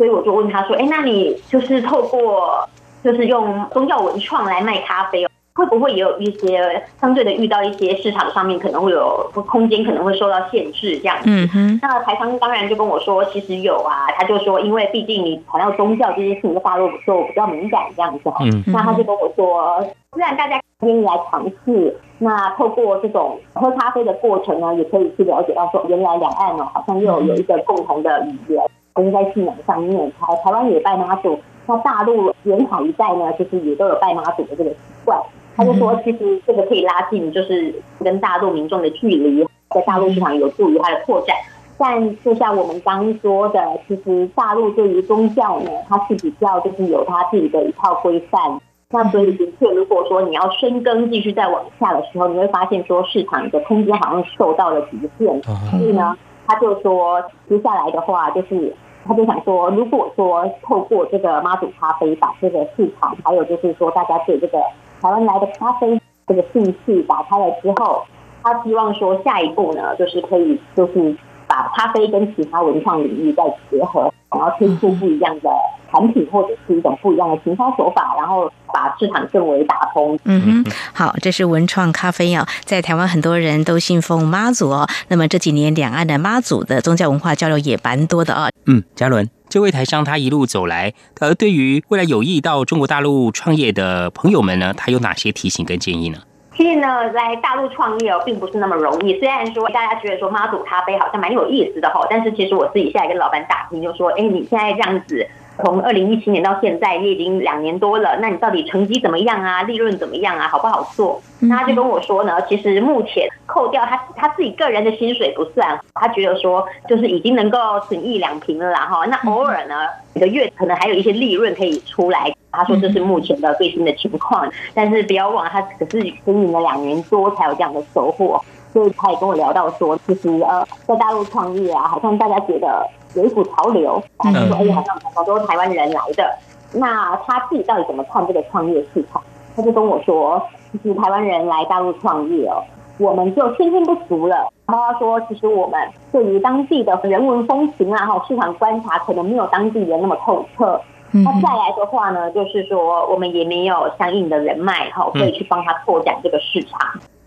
N: 所以我就问他说：“哎，那你就是透过就是用宗教文创来卖咖啡哦，会不会也有一些相对的遇到一些市场上面可能会有空间可能会受到限制这样子？”嗯哼。那台商当然就跟我说：“其实有啊。”他就说：“因为毕竟你谈到宗教这些事情，在大陆就比较敏感这样子。”嗯。那他就跟我说：“虽然大家愿意来尝试，那透过这种喝咖啡的过程呢，也可以去了解到说，原来两岸哦好像又有一个共同的语言。”跟在信仰上面，台台湾也拜妈祖，那大陆沿海一带呢，就是也都有拜妈祖的这个习惯。他就说，其实这个可以拉近，就是跟大陆民众的距离，在大陆市场有助于它的扩展。但就像我们刚说的，其实大陆对于宗教呢，它是比较就是有它自己的一套规范。那所以的确，如果说你要深耕，继续再往下的时候，你会发现说市场的空间好像受到了局限。所以呢，他就说接下来的话就是。他就想说，如果说透过这个妈祖咖啡把这个市场，还有就是说大家对这个台湾来的咖啡这个兴趣打开了之后，他希望说下一步呢，就是可以就是把咖啡跟其他文创领域再结合，然后推出不一样的产品或者是一种不一样的行销手法，然后。把市场更为打通。
A: 嗯哼，好，这是文创咖啡哦，在台湾很多人都信奉妈祖哦。那么这几年两岸的妈祖的宗教文化交流也蛮多的啊。
B: 嗯，嘉伦，这位台商他一路走来，而，对于未来有意到中国大陆创业的朋友们呢，他有哪些提醒跟建议呢？
N: 其实呢，来大陆创业哦，并不是那么容易。虽然说大家觉得说妈祖咖啡好像蛮有意思的哈，但是其实我自己现在跟老板打听，就说，哎，你现在这样子。从二零一七年到现在，你已经两年多了，那你到底成绩怎么样啊？利润怎么样啊？好不好做？那他就跟我说呢，其实目前扣掉他他自己个人的薪水不算，他觉得说就是已经能够损益两瓶了啦哈。那偶尔呢，每个月可能还有一些利润可以出来。他说这是目前的最新的情况，但是不要忘了，他可是经营了两年多才有这样的收获。所以他也跟我聊到说，其实呃，在大陆创业啊，好像大家觉得。有一股潮流，他说：“哎，好像好多台湾人来的。那他自己到底怎么看这个创业市场？他就跟我说，其实台湾人来大陆创业哦，我们就天天不足了。然后他说，其实我们对于当地的人文风情啊，哈，市场观察可能没有当地人那么透彻。那再来的话呢，就是说我们也没有相应的人脉，哈，可以去帮他拓展这个市场。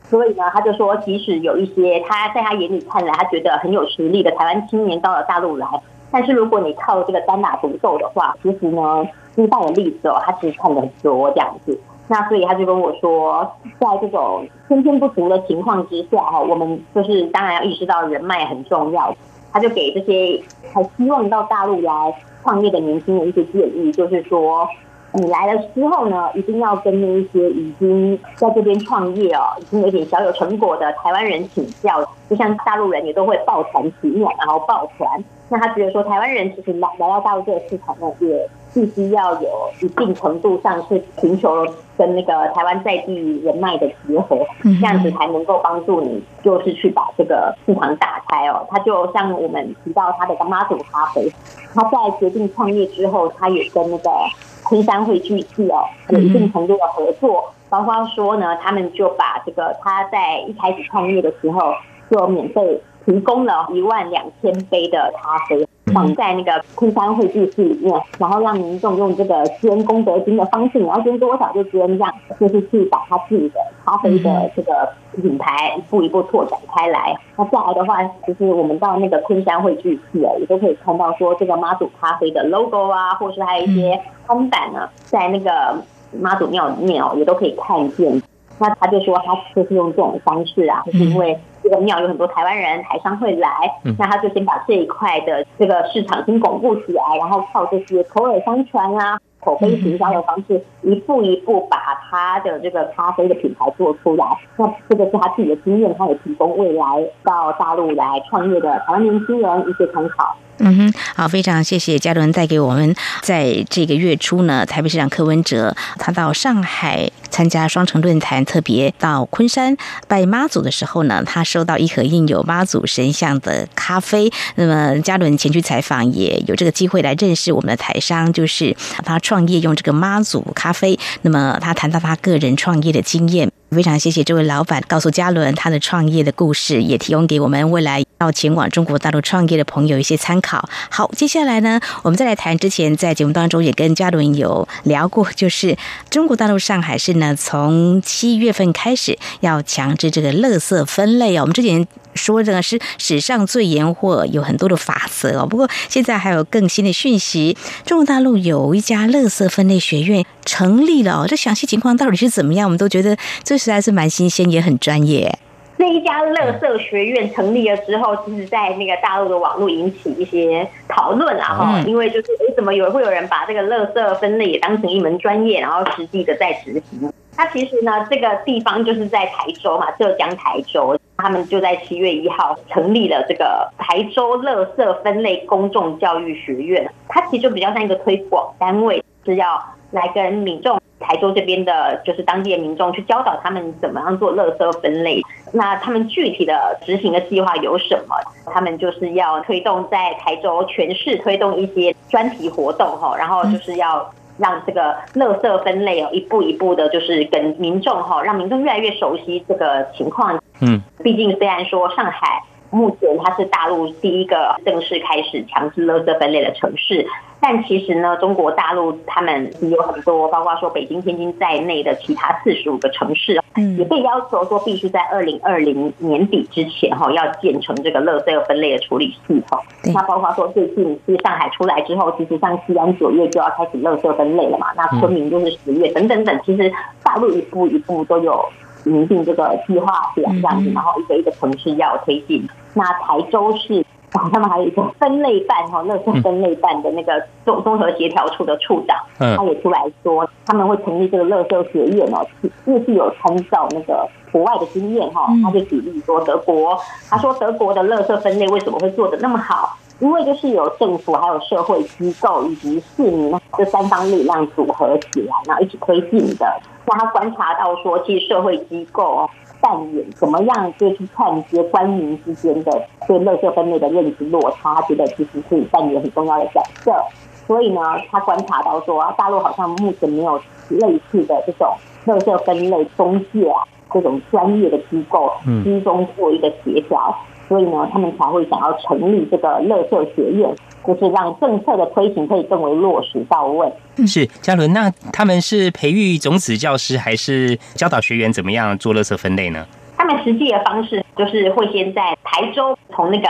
N: 所以呢，他就说，即使有一些他在他眼里看来，他觉得很有实力的台湾青年到了大陆来，但是如果你靠这个单打独斗的话，其实呢，失败的例子哦，他其实看了很多这样子。那所以他就跟我说，在这种天天不足的情况之下，哈，我们就是当然要意识到人脉很重要。他就给这些还希望到大陆来创业的年轻人一些建议，就是说。你来了之后呢，一定要跟那一些已经在这边创业哦，已经有点小有成果的台湾人请教，就像大陆人也都会抱团取暖，然后抱团。那他觉得说，台湾人其实来来到大陆这个市场呢，也必须要有一定程度上是寻求跟那个台湾在地人脉的结合，这样子才能够帮助你，就是去把这个市场打开哦。他就像我们提到他的妈祖咖啡，他在决定创业之后，他也跟那个。昆山会聚聚哦，有一定程度的合作，包括说呢，他们就把这个他在一开始创业的时候就免费提供了一万两千杯的咖啡，放在那个昆山会聚寺里面，然后让民众用这个捐功德金的方式，你要捐多少就捐，这样就是去把他自己的咖啡的这个品牌一步一步拓展开来。那再来的话，就是我们到那个昆山会聚寺啊，也都可以看到说这个妈祖咖啡的 logo 啊，或者是还有一些看板呢，在那个妈祖庙里面哦，也都可以看见。那他就说，他就是用这种方式啊，就是因为这个庙有很多台湾人、台商会来，那他就先把这一块的这个市场先巩固起来，然后靠这些口耳相传啊、口碑营销的方式，一步一步把他的这个咖啡的品牌做出来。那这个是他自己的经验，他也提供未来到大陆来创业的台湾年轻人一些参考。
A: 嗯哼，好，非常谢谢嘉伦带给我们，在这个月初呢，台北市长柯文哲他到上海参加双城论坛，特别到昆山拜妈祖的时候呢，他收到一盒印有妈祖神像的咖啡。那么嘉伦前去采访，也有这个机会来认识我们的台商，就是他创业用这个妈祖咖啡。那么他谈到他个人创业的经验。非常谢谢这位老板告诉嘉伦他的创业的故事，也提供给我们未来要前往中国大陆创业的朋友一些参考。好，接下来呢，我们再来谈之前在节目当中也跟嘉伦有聊过，就是中国大陆上海市呢，从七月份开始要强制这个垃圾分类哦。我们之前。说这个是史上最严或有很多的法则哦。不过现在还有更新的讯息，中国大陆有一家垃圾分类学院成立了哦。这详细情况到底是怎么样？我们都觉得这实在是蛮新鲜，也很专业。
N: 这一家乐色学院成立了之后，其实，在那个大陆的网络引起一些讨论啊哈。因为就是为什么有会有人把这个乐色分类也当成一门专业，然后实际的在执行？它其实呢，这个地方就是在台州嘛，浙江台州。他们就在七月一号成立了这个台州乐色分类公众教育学院。它其实就比较像一个推广单位，是要来跟民众台州这边的，就是当地的民众去教导他们怎么样做垃圾分类。那他们具体的执行的计划有什么？他们就是要推动在台州全市推动一些专题活动哈，然后就是要。让这个垃圾分类哦，一步一步的，就是跟民众哈，让民众越来越熟悉这个情况。嗯，毕竟虽然说上海目前它是大陆第一个正式开始强制垃圾分类的城市。但其实呢，中国大陆他们有很多，包括说北京、天津在内的其他四十五个城市，也被要求说必须在二零二零年底之前哈，要建成这个垃圾分类的处理系统。那包括说最近是上海出来之后，其实像西安九月就要开始垃圾分类了嘛，那昆明就是十月等等等，其实大陆一步一步都有拟定这个计划表这样子，然后一个一个城市要推进。那台州市。他们还有一个分类办哈，那是分类办的那个综综合协调处的处长，他也出来说，他们会成立这个乐色学院哦，也是有参照那个国外的经验哈，他就举例说德国，他说德国的乐色分类为什么会做的那么好？因为就是有政府、还有社会机构以及市民这三方力量组合起来，然后一起推进的。那他观察到说，其实社会机构哦。扮演怎么样，就去串接官民之间的对垃圾分类的认知落差，他觉得其实可以扮演很重要的角色。所以呢，他观察到说，大陆好像目前没有类似的这种垃圾分类中介啊，这种专业的机构之中做一个协调。所以呢，他们才会想要成立这个乐色学院，就是让政策的推行可以更为落实到位。
B: 是嘉伦，那他们是培育种子教师，还是教导学员怎么样做垃圾分类呢？
N: 他们实际的方式就是会先在台州，从那个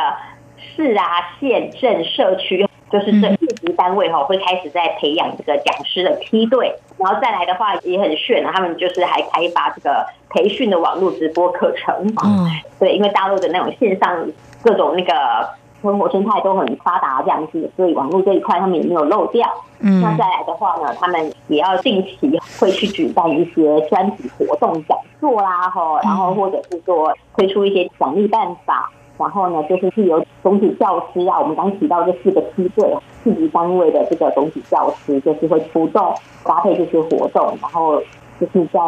N: 市啊、县、镇、社区。就是这一级单位哈，会开始在培养这个讲师的梯队，然后再来的话也很炫啊，他们就是还开发这个培训的网络直播课程。嗯，对，因为大陆的那种线上各种那个生活生态都很发达这样子，所以网络这一块他们也没有漏掉。嗯，那再来的话呢，他们也要定期会去举办一些专题活动讲座啦，哈，然后或者是说推出一些奖励办法。然后呢，就是是由总体教师啊，我们刚提到这四个梯队、四级单位的这个总体教师，就是会出动搭配这些活动，然后就是在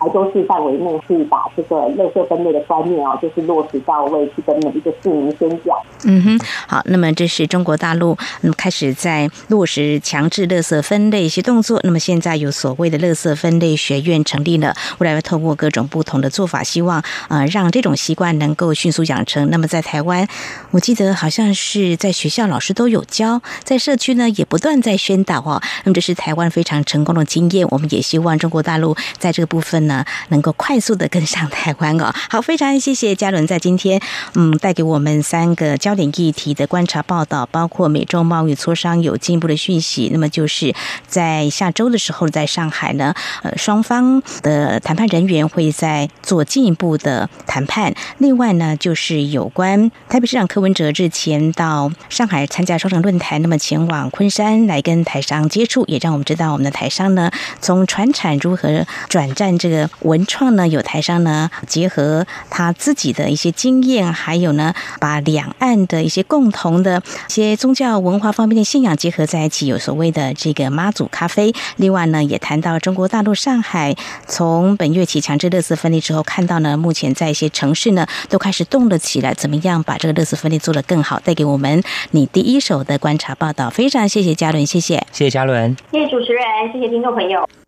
N: 台州市范围内是把这个垃圾分类的观念哦，就是落实到位，去跟每一个市民宣讲。
A: 嗯哼，好，那么这是中国大陆那么开始在落实强制垃圾分类一些动作。那么现在有所谓的垃圾分类学院成立了，未来会透过各种不同的做法，希望呃让这种习惯能够迅速养成。那么在台湾，我记得好像是在学校老师都有教，在社区呢也不断在宣导哦。那么这是台湾非常成功的经验，我们也希望中国大陆在这个部分呢能够快速的跟上台湾哦。好，非常谢谢嘉伦在今天嗯带给我们三个焦点议题的观察报道，包括美中贸易磋商有进一步的讯息。那么就是在下周的时候，在上海呢，呃，双方的谈判人员会在做进一步的谈判。另外呢，就是有关台北市长柯文哲日前到上海参加双城论坛，那么前往昆山来跟台商接触，也让我们知道我们的台商呢，从船产如何转战这个文创呢？有台商呢，结合他自己的一些经验，还有呢，把两岸的一些共同的一些宗教文化方面的信仰结合在一起，有所谓的这个妈祖咖啡。另外呢，也谈到中国大陆上海从本月起强制乐色分离之后，看到呢，目前在一些城市呢都开始动了起来，怎么样把这个乐色分离做得更好？带给我们你第一手的观察报道，非常谢谢嘉伦，谢谢，
B: 谢谢嘉伦，
N: 谢谢主持人，谢谢听众朋友。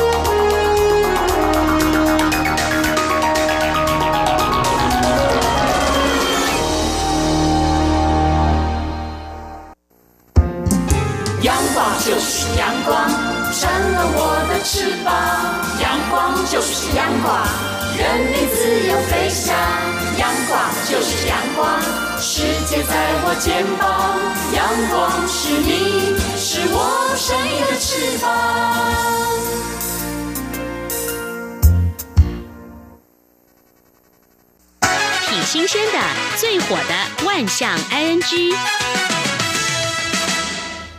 O: 阳光就是阳光，扇了我的翅膀。阳光就是阳光，任你自由飞翔。阳光就是阳光，世界在我肩膀。阳光是你，是我生命的翅膀。
C: 挺新鲜的，最火的万象 ING。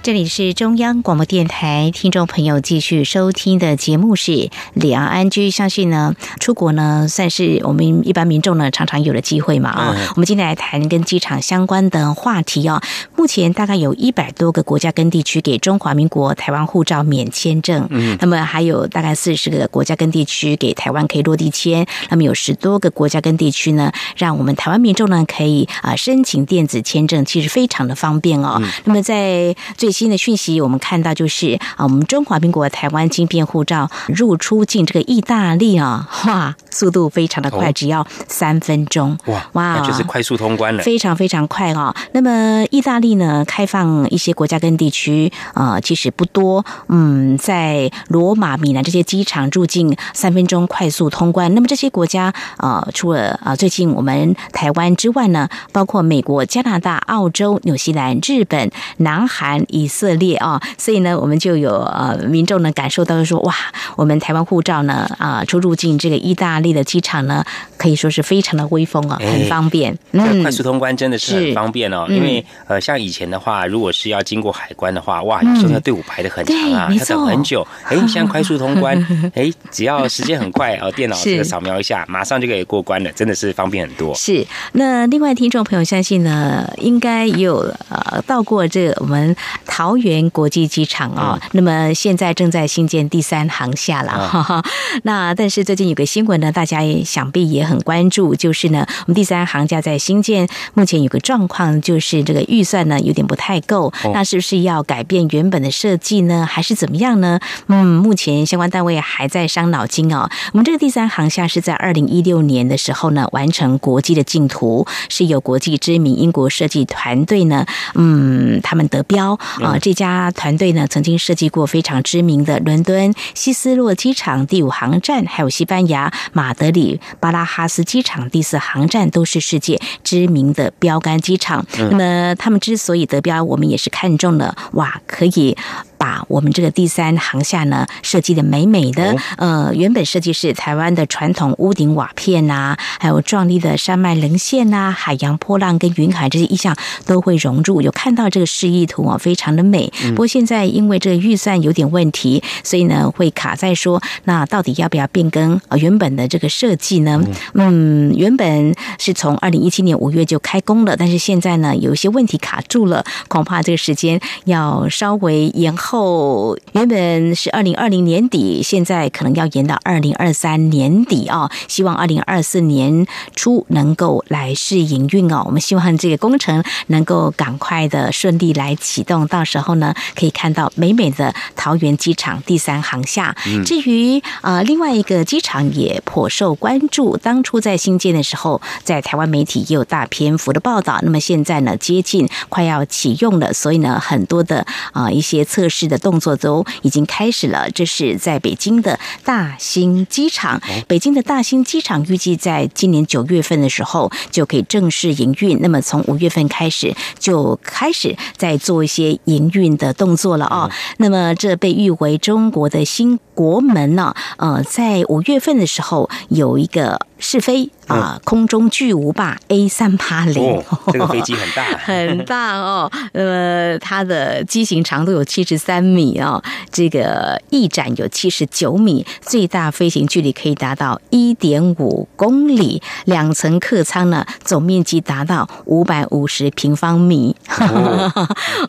A: 这里是中央广播电台，听众朋友继续收听的节目是两岸安居。相信呢，出国呢算是我们一般民众呢常常有的机会嘛啊。我们今天来谈跟机场相关的话题哦。目前大概有一百多个国家跟地区给中华民国台湾护照免签证，嗯，那么还有大概四十个国家跟地区给台湾可以落地签，那么有十多个国家跟地区呢，让我们台湾民众呢可以啊申请电子签证，其实非常的方便哦。那么在最新的讯息，我们看到就是啊，我们中华民国台湾晶片护照入出境这个意大利啊，哇，速度非常的快，只要三分钟，
B: 哇哇，那就是快速通关了，
A: 非常非常快哦。那么意大利呢，开放一些国家跟地区啊，其实不多，嗯，在罗马、米兰这些机场入境三分钟快速通关。那么这些国家啊，除了啊最近我们台湾之外呢，包括美国、加拿大、澳洲、纽西兰、日本、南韩、以色列啊，所以呢，我们就有呃民众呢感受到说，哇，我们台湾护照呢啊出入境这个意大利的机场呢，可以说是非常的威风啊，很方便。
B: 嗯，快速通关真的是很方便哦，因为呃像以前的话，如果是要经过海关的话，哇，有时候那队伍排的很长啊，要等很久。哎，现在快速通关，哎，只要时间很快哦，电脑这个扫描一下，马上就可以过关了，真的是方便很多。
A: 是，那另外听众朋友相信呢，应该也有呃到过这个我们桃园国际机场啊，那么现在正在新建第三航厦了。哈哈。那但是最近有个新闻呢，大家也想必也很关注，就是呢，我们第三航架在新建，目前有个状况，就是这个预算呢有点不太够，那是不是要改变原本的设计呢，还是怎么样呢？嗯，目前相关单位还在伤脑筋哦。我们这个第三航厦是在二零一六年的时候呢，完成国际的竞图，是由国际知名英国设计团队呢，嗯，他们得标啊。这家团队呢，曾经设计过非常知名的伦敦希斯洛机场第五航站，还有西班牙马德里巴拉哈斯机场第四航站，都是世界知名的标杆机场。那么他们之所以得标，我们也是看中了，哇，可以。把我们这个第三航厦呢设计的美美的，呃，原本设计是台湾的传统屋顶瓦片呐，还有壮丽的山脉棱线呐，海洋波浪跟云海这些意象都会融入。有看到这个示意图啊，非常的美。不过现在因为这个预算有点问题，所以呢会卡在说，那到底要不要变更呃原本的这个设计呢？嗯，原本是从二零一七年五月就开工了，但是现在呢有一些问题卡住了，恐怕这个时间要稍微延后。后原本是二零二零年底，现在可能要延到二零二三年底啊。希望二零二四年初能够来试营运哦。我们希望这个工程能够赶快的顺利来启动，到时候呢可以看到美美的桃园机场第三航厦。至于呃另外一个机场也颇受关注，当初在新建的时候，在台湾媒体也有大篇幅的报道。那么现在呢接近快要启用了，所以呢很多的啊一些测试。的动作都已经开始了。这是在北京的大兴机场，北京的大兴机场预计在今年九月份的时候就可以正式营运。那么从五月份开始就开始在做一些营运的动作了啊。那么这被誉为中国的新国门呢？呃，在五月份的时候有一个试飞。啊，空中巨无霸 A 三八零，
B: 这个飞机很大，
A: 很大哦。呃，它的机型长度有七十三米哦，这个翼展有七十九米，最大飞行距离可以达到一点五公里。两层客舱呢，总面积达到五百五十平方米。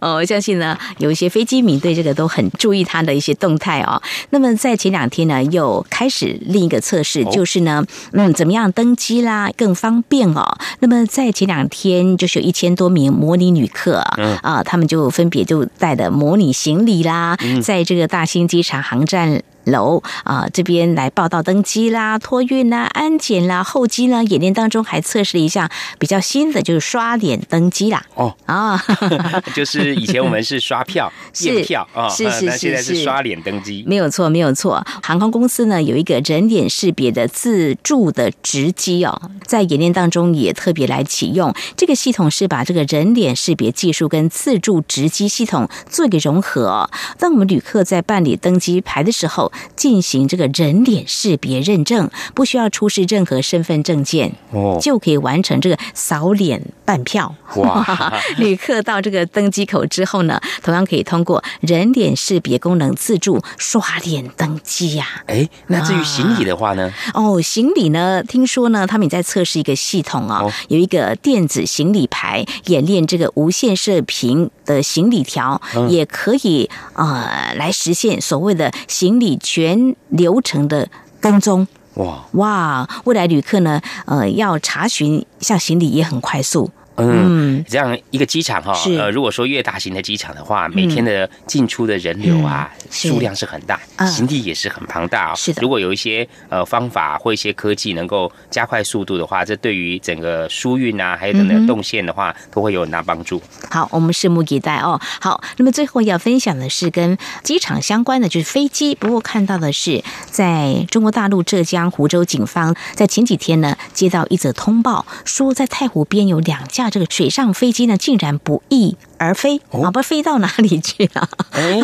A: 哦，我相信呢，有一些飞机迷对这个都很注意它的一些动态哦。那么在前两天呢，又开始另一个测试，就是呢，嗯，怎么样登机？啦，更方便哦。那么在前两天，就是有一千多名模拟旅客啊，他们就分别就带的模拟行李啦，在这个大兴机场航站。楼啊，这边来报道登机啦、托运啦、安检啦、候机啦。演练当中还测试了一项比较新的，就是刷脸登机啦。哦
B: 啊，就是以前我们是刷票 验票啊，
A: 是是是，
B: 现在是刷脸登机，
A: 没有错，没有错。航空公司呢有一个人脸识别的自助的直机哦，在演练当中也特别来启用这个系统，是把这个人脸识别技术跟自助直机系统做一个融合。当我们旅客在办理登机牌的时候，进行这个人脸识别认证，不需要出示任何身份证件，哦，就可以完成这个扫脸办票。哇！旅客到这个登机口之后呢，同样可以通过人脸识别功能自助刷脸登机呀。
B: 哎，那至于行李的话呢？
A: 哦，行李呢？听说呢，他们也在测试一个系统啊，有一个电子行李牌，演练这个无线射频的行李条，也可以呃来实现所谓的行李。全流程的跟踪哇哇！未来旅客呢，呃，要查询像行李也很快速。
B: 嗯，这样一个机场哈，呃，如果说越大型的机场的话，每天的进出的人流啊，数量是很大，行李也是很庞大啊。
A: 是的，
B: 如果有一些呃方法或一些科技能够加快速度的话，这对于整个疏运啊，还有等等动线的话，都会有很大帮助。
A: 好，我们拭目以待哦。好，那么最后要分享的是跟机场相关的，就是飞机。不过看到的是，在中国大陆浙江湖州警方在前几天呢，接到一则通报，说在太湖边有两架。那这个水上飞机呢，竟然不翼而飞啊！不飞到哪里去了？
B: 哎，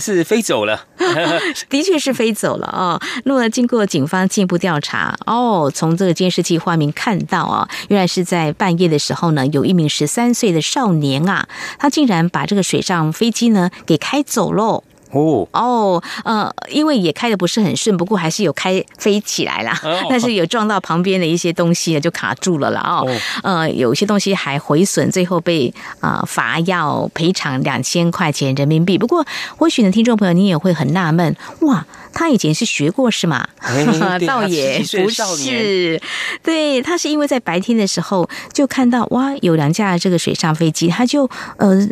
B: 是飞走了，
A: 的确是飞走了啊。那么经过警方进一步调查，哦，从这个监视器画面看到啊，原来是在半夜的时候呢，有一名十三岁的少年啊，他竟然把这个水上飞机呢给开走喽。
B: 哦
A: 哦，呃，因为也开的不是很顺，不过还是有开飞起来啦，但是有撞到旁边的一些东西就卡住了了哦。呃，有些东西还毁损，最后被啊罚要赔偿两千块钱人民币。不过或许呢，听众朋友你也会很纳闷，哇，他以前是学过是吗？倒也不是，对他是因为在白天的时候就看到哇，有两架这个水上飞机，他就呃。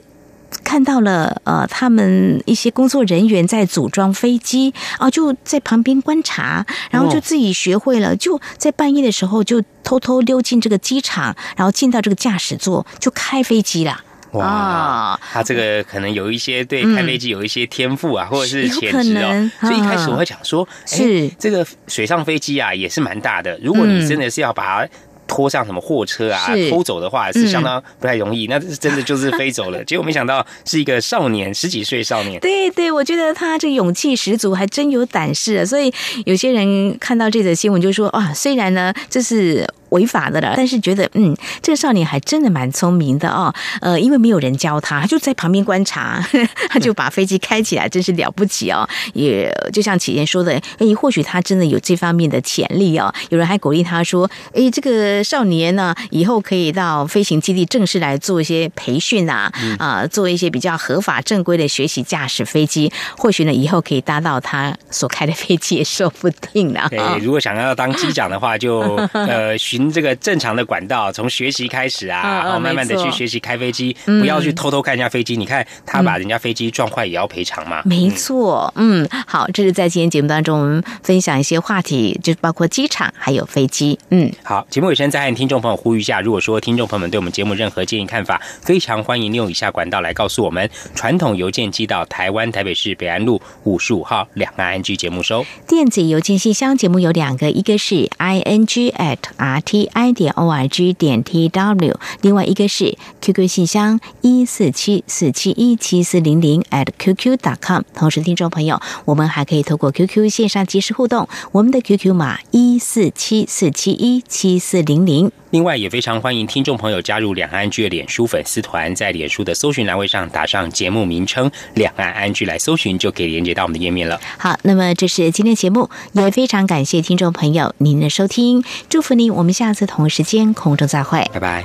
A: 看到了，呃，他们一些工作人员在组装飞机啊，就在旁边观察，然后就自己学会了，就在半夜的时候就偷偷溜进这个机场，然后进到这个驾驶座就开飞机了。
B: 哇，他这个可能有一些对开飞机有一些天赋啊，或者是潜质哦。所以一开始我会讲说，是这个水上飞机啊，也是蛮大的。如果你真的是要把它。拖上什么货车啊？偷走的话是相当不太容易，那真的就是飞走了。结果没想到是一个少年，十几岁少年。
A: 对对，我觉得他这勇气十足，还真有胆识。所以有些人看到这则新闻就说：啊，虽然呢这是。违法的了，但是觉得嗯，这个少年还真的蛮聪明的哦。呃，因为没有人教他，他就在旁边观察，他就把飞机开起来，真是了不起哦。也就像启言说的，哎，或许他真的有这方面的潜力哦。有人还鼓励他说：“哎，这个少年呢，以后可以到飞行基地正式来做一些培训啊，啊，做一些比较合法正规的学习驾驶飞机。或许呢，以后可以搭到他所开的飞机也说不定呢。
B: 对，如果想要当机长的话，就 呃寻。这个正常的管道，从学习开始啊，然后慢慢的去学习开飞机，不要去偷偷看人家飞机。你看他把人家飞机撞坏，也要赔偿嘛？
A: 没错，嗯，好，这是在今天节目当中我们分享一些话题，就包括机场还有飞机。嗯，
B: 好，节目尾声再和听众朋友呼吁一下，如果说听众朋友们对我们节目任何建议看法，非常欢迎利用以下管道来告诉我们：传统邮件寄到台湾台北市北安路五十五号两岸 NG 节目收；
A: 电子邮件信箱节目有两个，一个是 i n g at r t。i 点 o r g 点 t w，另外一个是 QQ 信箱一四七四七一七四零零 at qq dot com。同时，听众朋友，我们还可以透过 QQ 线上即时互动，我们的 QQ 码一四七四七一七四零零。
B: 另外，也非常欢迎听众朋友加入两岸安居的脸书粉丝团，在脸书的搜寻栏位上打上节目名称“两岸安居”来搜寻，就可以连接到我们的页面了。
A: 好，那么这是今天节目，也非常感谢听众朋友您的收听，祝福您，我们下次同一时间空中再会，
B: 拜拜。